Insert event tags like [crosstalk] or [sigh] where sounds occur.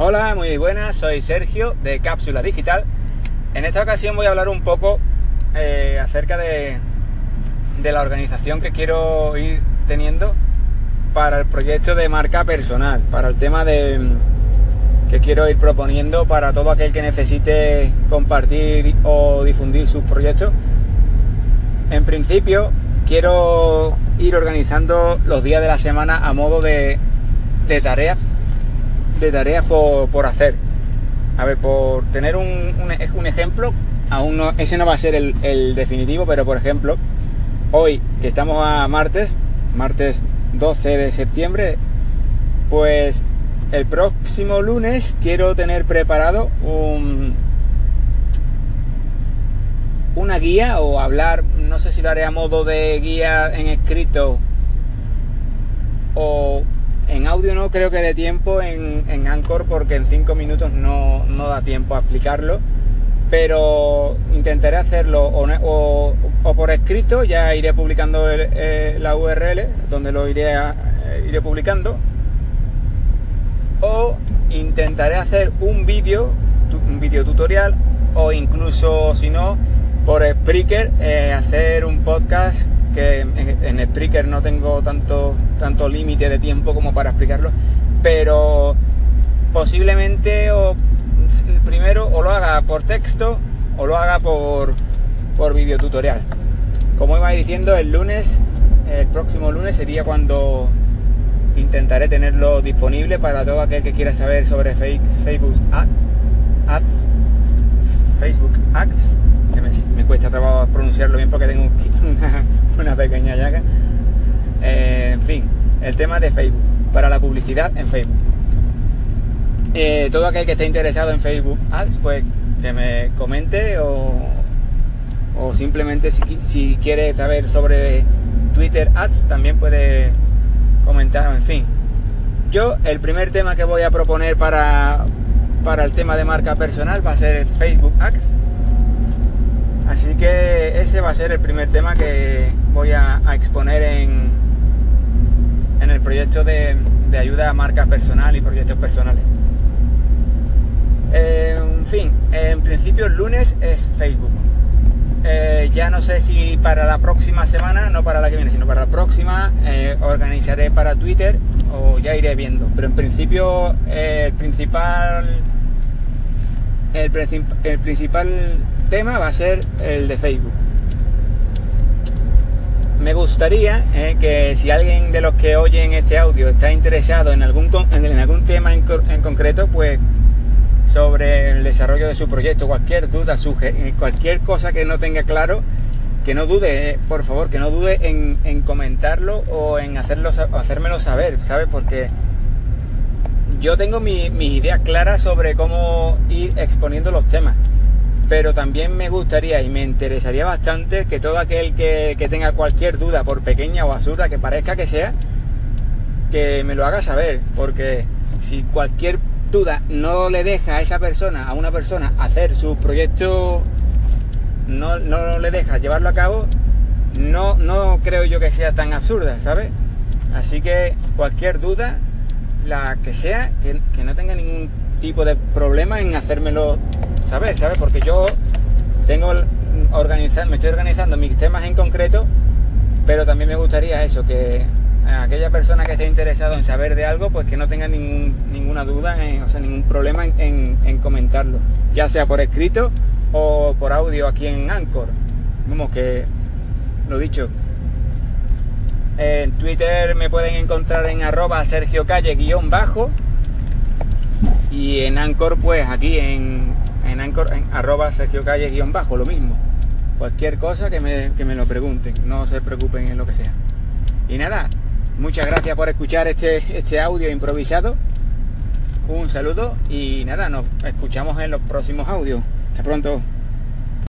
Hola, muy buenas, soy Sergio de Cápsula Digital. En esta ocasión voy a hablar un poco eh, acerca de, la organización que quiero ir teniendo para el proyecto de marca personal, para el tema de que quiero ir proponiendo para todo aquel que necesite compartir o difundir sus proyectos. En principio, quiero ir organizando los días de la semana a modo de, de tareas, de tareas por, hacer. A ver, por tener un, un, ejemplo, aún no, ese no va a ser el, el definitivo, pero por ejemplo, hoy que estamos a martes, martes 12 de septiembre, pues el próximo lunes quiero tener preparado un, una guía o hablar, no sé si lo haré a modo de guía en escrito o en audio no creo que dé tiempo en, en Anchor porque en 5 minutos no, no, da tiempo a explicarlo. Pero intentaré hacerlo o, o, por escrito, ya iré publicando eh, la URL donde lo iré, eh, iré publicando o intentaré hacer un vídeo, un vídeo tutorial o incluso si no por Spreaker eh, hacer un podcast que en, Spreaker no tengo tanto, tanto límite de tiempo como para explicarlo, pero posiblemente o, primero o lo haga por texto o lo haga por, por vídeo tutorial. Como iba diciendo, el lunes, el próximo lunes sería cuando intentaré tenerlo disponible para todo aquel que quiera saber sobre Facebook Ads, Facebook Ads, me, cuesta trabajo pronunciarlo bien porque tengo [laughs] una, pequeña llaga. Eh, en fin, el tema de Facebook, para la publicidad en Facebook. Eh, todo aquel que esté interesado en Facebook Ads, pues que me comente o, o simplemente si, si quiere saber sobre Twitter Ads, también puede comentar, en fin. Yo, el primer tema que voy a proponer para, para el tema de marca personal va a ser el Facebook Ads. Así que ese va a ser el primer tema que voy a, exponer en, en el proyecto de, ayuda a marca personal y proyectos personales. en fin, en principio el lunes es Facebook. Eh, ya no sé si para la próxima semana, no para la que viene, sino para la próxima, eh, organizaré para Twitter o ya iré viendo. Pero en principio eh, el principal el, principal tema va a ser el de Facebook. Me gustaría que si alguien de los que oyen este audio está interesado en algún, en algún tema en, en concreto, pues sobre el desarrollo de su proyecto, cualquier duda, eh, cualquier cosa que no tenga claro, que no dude, eh, por favor, que no dude en, comentarlo o en hacerlo, hacérmelo saber, ¿sabes? Porque yo tengo mis ideas claras sobre cómo ir exponiendo los temas, pero también me gustaría y me interesaría bastante que todo aquel que, que tenga cualquier duda, por pequeña o absurda que parezca que sea, que me lo haga saber, porque si cualquier duda no le deja a esa persona, a una persona, hacer su proyecto, no, no le deja llevarlo a cabo, no, no creo yo que sea tan absurda, ¿sabes? Así que cualquier duda, la que sea, que, no tenga ningún tipo de problema en hacérmelo saber, ¿sabes? Porque yo tengo organizar, me estoy organizando mis temas en concreto, pero también me gustaría eso, que aquella persona que esté interesado en saber de algo, pues que no tenga ningún, ninguna duda, o sea, ningún problema en, comentarlo, ya sea por escrito o por audio aquí en Anchor. Vamos, que lo dicho. En Twitter me pueden encontrar en arroba Sergio Calle guion bajo. Y en Anchor, pues aquí en, en En arroba Sergio Calle guion bajo, lo mismo. Cualquier cosa que me, que me lo pregunten, no se preocupen en lo que sea. Y nada, Muchas gracias por escuchar este, este audio improvisado. Un saludo y nada, nos escuchamos en los próximos audios. Hasta pronto.